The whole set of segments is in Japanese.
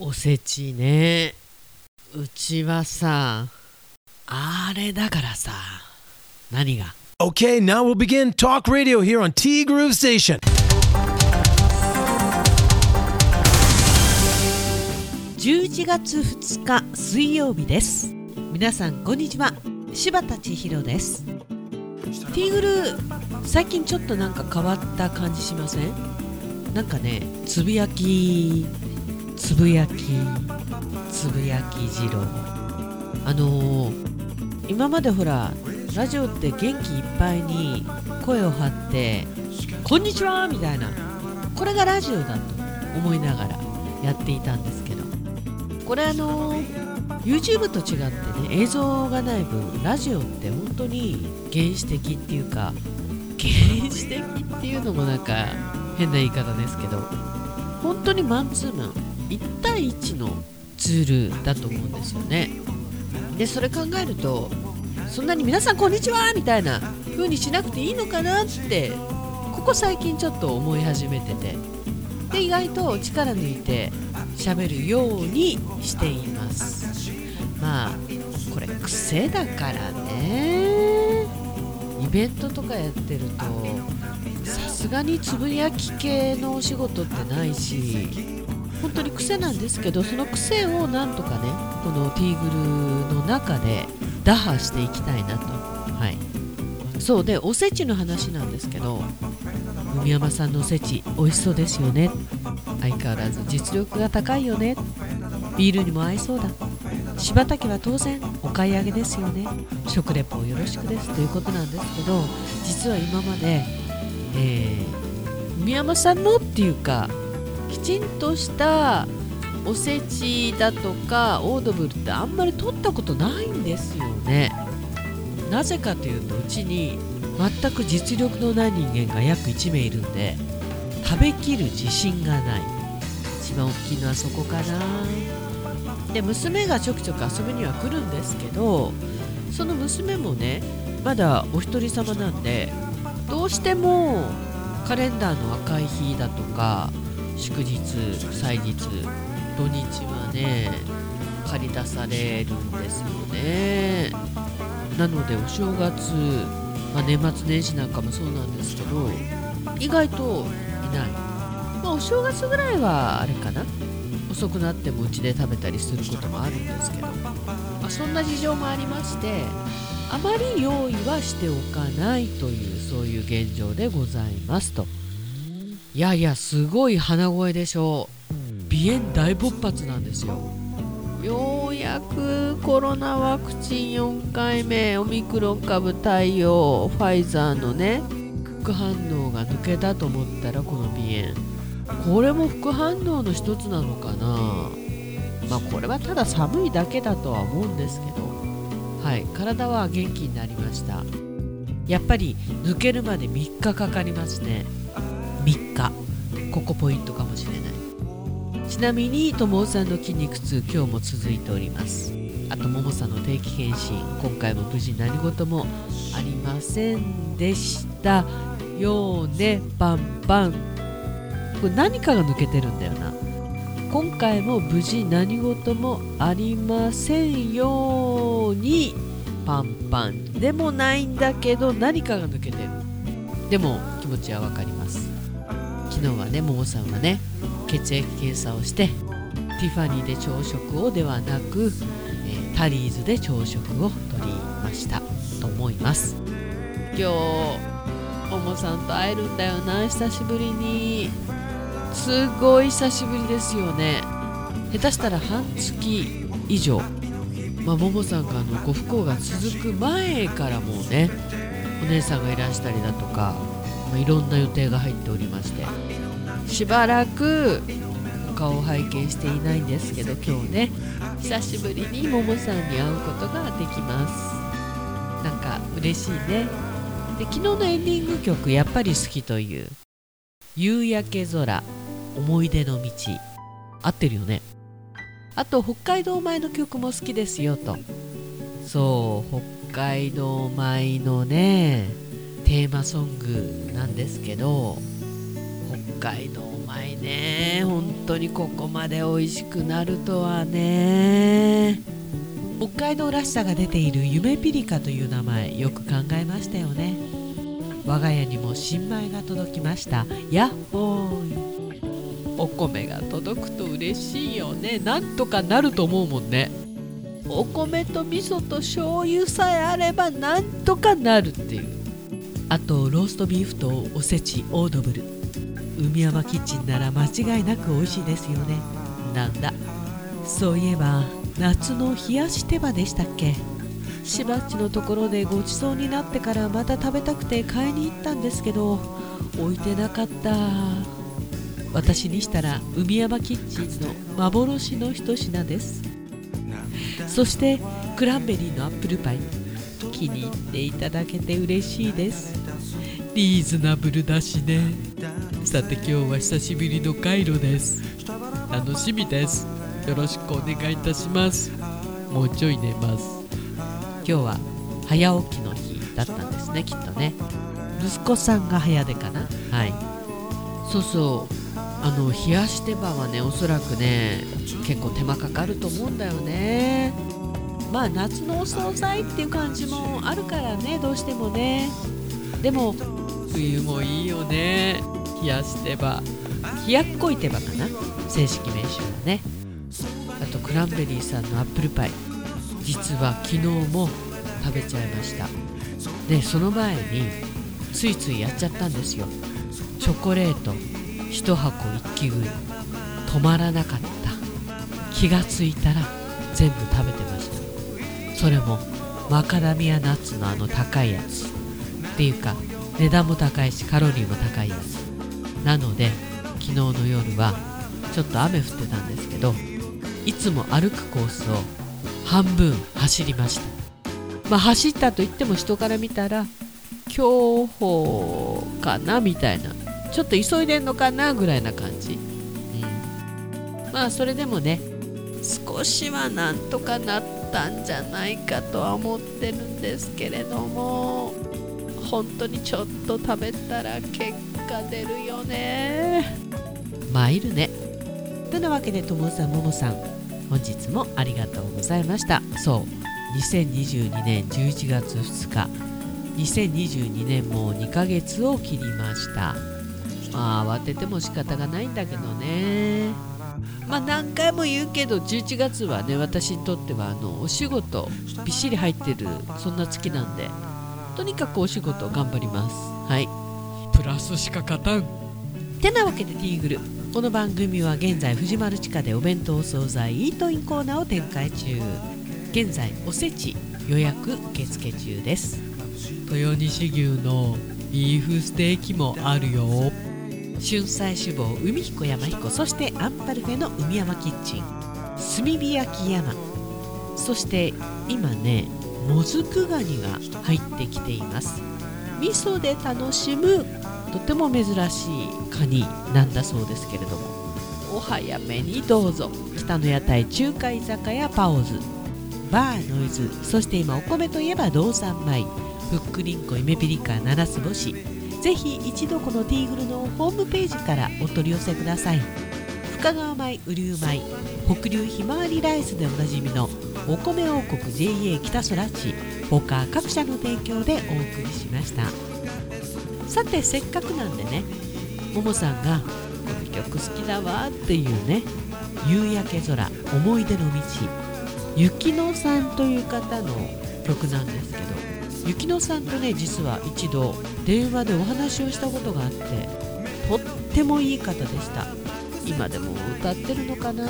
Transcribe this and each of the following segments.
おせちね。うちはさあれだからさ何が？Okay, now we'll begin talk radio here on T Groove Station. 11月2日水曜日です。皆さんこんにちは。柴田千尋です。ティーグル最近ちょっとなんか変わった感じしません？なんかねつぶやきつぶやきつぶやき次郎。あのー今までほらラジオって元気いっぱいに声を張って「こんにちは!」みたいな。これがラジオだと思いながらやっていたんですけど。これあの YouTube と違ってね映像がない分ラジオって本当に原始的っていうか原始的っていうのもなんか変な言い方ですけど本当にマンツーマン。1対1のツールだと思うんですよね。でそれ考えるとそんなに皆さんこんにちはみたいな風にしなくていいのかなってここ最近ちょっと思い始めてて。で意外と力抜いて喋るようにしています。まあこれ癖だからね。イベントとかやってるとさすがにつぶやき系のお仕事ってないし本当に癖なんですけどその癖をなんとかねこのティーグルの中で打破していきたいなと。はい。そうでおせちの話なんですけど海山さんのおせち美味しそうですよね。相変わらず実力が高いよね。ビールにも合いそうだ。柴田家は当然お買い上げですよね。食レポをよろしくです。ということなんですけど実は今まで、えー、海山さんのっていうかきちんとしたおせちだとかオードブルってあんまり取ったことないんですよね。なぜかというとうちに全く実力のない人間が約1名いるんで食べきる自信がない。一番大きいのはそこかな。で娘がちょくちょく遊びには来るんですけどその娘もねまだお一人様なんでどうしてもカレンダーの赤い日だとか祝日祭日土日はね借り出されるんですよね。なのでお正月、まあ、年末年始なんかもそうなんですけど意外といない、まあ、お正月ぐらいはあれかな。遅くなってもうちで食べたりすることもあるんですけど、まあ、そんな事情もありましてあまり用意はしておかないというそういう現状でございますと。いやいやすごい鼻声でしょ。う鼻炎大勃発なんですよ。ようやくコロナワクチン4回目オミクロン株対応ファイザーのね副反応が抜けたと思ったらこの鼻炎。これも副反応の一つなのかな。まあこれはただ寒いだけだとは思うんですけど。はい体は元気になりました。やっぱり抜けるまで3日かかりますね3日。ここポイントかもしれない。ちなみに友さんの筋肉痛今日も続いております。あとももさんの定期検診今回も無事何事もありませんでした。ようねパンパン。これ何かが抜けてるんだよな。今回も無事何事もありませんように。パンパン。でもないんだけど何かが抜けてる？でも気持ちはわかります。昨日はねももさんはね血液検査をしてティファニーで朝食をではなく、えータリーズで朝食をとりましたと思います。今日ももさんと会えるんだよな久しぶりに。すごい久しぶりですよね。下手したら半月以上。まあ、ももさんがあのご不幸が続く前からもうねお姉さんがいらしたりだとか、いろんな予定が入っておりまして。しばらくお顔を拝見していないんですけど今日ね久しぶりにももさんに会うことができます。なんか嬉しいね。で昨日のエンディング曲やっぱり好きという「夕焼け空思い出の道」合ってるよね。あと北海道米の曲も好きですよと。そう北海道米のねテーマソングなんですけど北海道まいね。本当にここまで美味しくなるとはね。北海道らしさが出ている夢ピリカという名前よく考えましたよね。我が家にも新米が届きました。やっほーい。お米が届くと嬉しいよね。なんとかなると思うもんね。お米と味噌と醤油さえあればなんとかなるっていう。あとローストビーフとおせちオードブル。海山キッチンなら間違いなく美味しいですよね。なんだ？そういえば夏の冷やし手羽でしたっけ？しばっちのところでごちそうになってからまた食べたくて買いに行ったんですけど置いてなかった。私にしたら海山キッチンの幻の一品です。そしてクランベリーのアップルパイ気に入っていただけて嬉しいです。リーズナブルだしね。さて今日は久しぶりのカイロです。楽しみです。よろしくお願いいたします。もうちょい寝ます。今日は早起きの日だったんですねきっとね。息子さんが早出かな。はい。そうそう。あの冷やし手羽はねおそらくね結構手間かかると思うんだよねまあ夏のお惣菜っていう感じもあるからねどうしてもね。でも冬もいいよね。冷やしてば。冷やっこいてばかな正式名称はね。あとクランベリーさんのアップルパイ。実は昨日も食べちゃいました。でその前についついやっちゃったんですよ。チョコレート1箱一気食い。止まらなかった。気がついたら全部食べてましたそれもマカダミアナッツのあの高いやつ。っていうか値段も高いしカロリーも高いやつ。なので昨日の夜はちょっと雨降ってたんですけどいつも歩くコースを半分走りました。まあ走ったといっても人から見たら競歩かなみたいな。ちょっと急いでんのかなぐらいな感じ、うん、まあそれでもね少しはなんとかなったんじゃないかとは思ってるんですけれども本当にちょっと食べたら結果出るよね。参るね。となわけでともさんももさん本日もありがとうございました。そう2022年11月2日2022年も2ヶ月を切りました。まあ慌てても仕方がないんだけどね。まあ何回も言うけど11月はね私にとってはあのお仕事びっしり入ってるそんな月なんでとにかくお仕事頑張ります。はい。プラスしか勝たん？てなわけでティーグルこの番組は現在藤丸地下でお弁当惣菜イートインコーナーを展開中。現在おせち予約受付中です。豊西牛のビーフステーキもあるよ春菜志望海彦山彦そしてアンパルフェの海山キッチン炭火焼き山そして今ねもずくガニが入ってきています。味噌で楽しむとても珍しいカニなんだそうですけれども。お早めにどうぞ。北の屋台中華居酒屋パオズバーノイズそして今お米といえば道産米ふっくりんこイメピリカ七つ星ぜひ一度このティーグルのホームページからお取り寄せください。深川米雨竜米北流ひまわりライスでおなじみのお米王国 JA 北空地他各社の提供でお送りしました。さてせっかくなんでねももさんがこの曲好きだわっていうね夕焼け空思い出の道雪乃さんという方の曲なんですけど雪乃さんとね実は一度電話でお話をしたことがあってとってもいい方でした。今でも歌ってるのかな？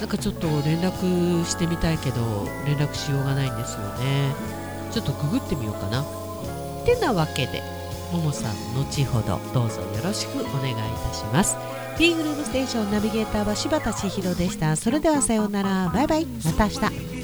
なんかちょっと連絡してみたいけど連絡しようがないんですよね。ちょっとググってみようかな。ってなわけでももさん後ほどどうぞよろしくお願いいたします。ティーグルームステーションナビゲーターは柴田千尋でした。それではさようなら。バイバイ。また明日。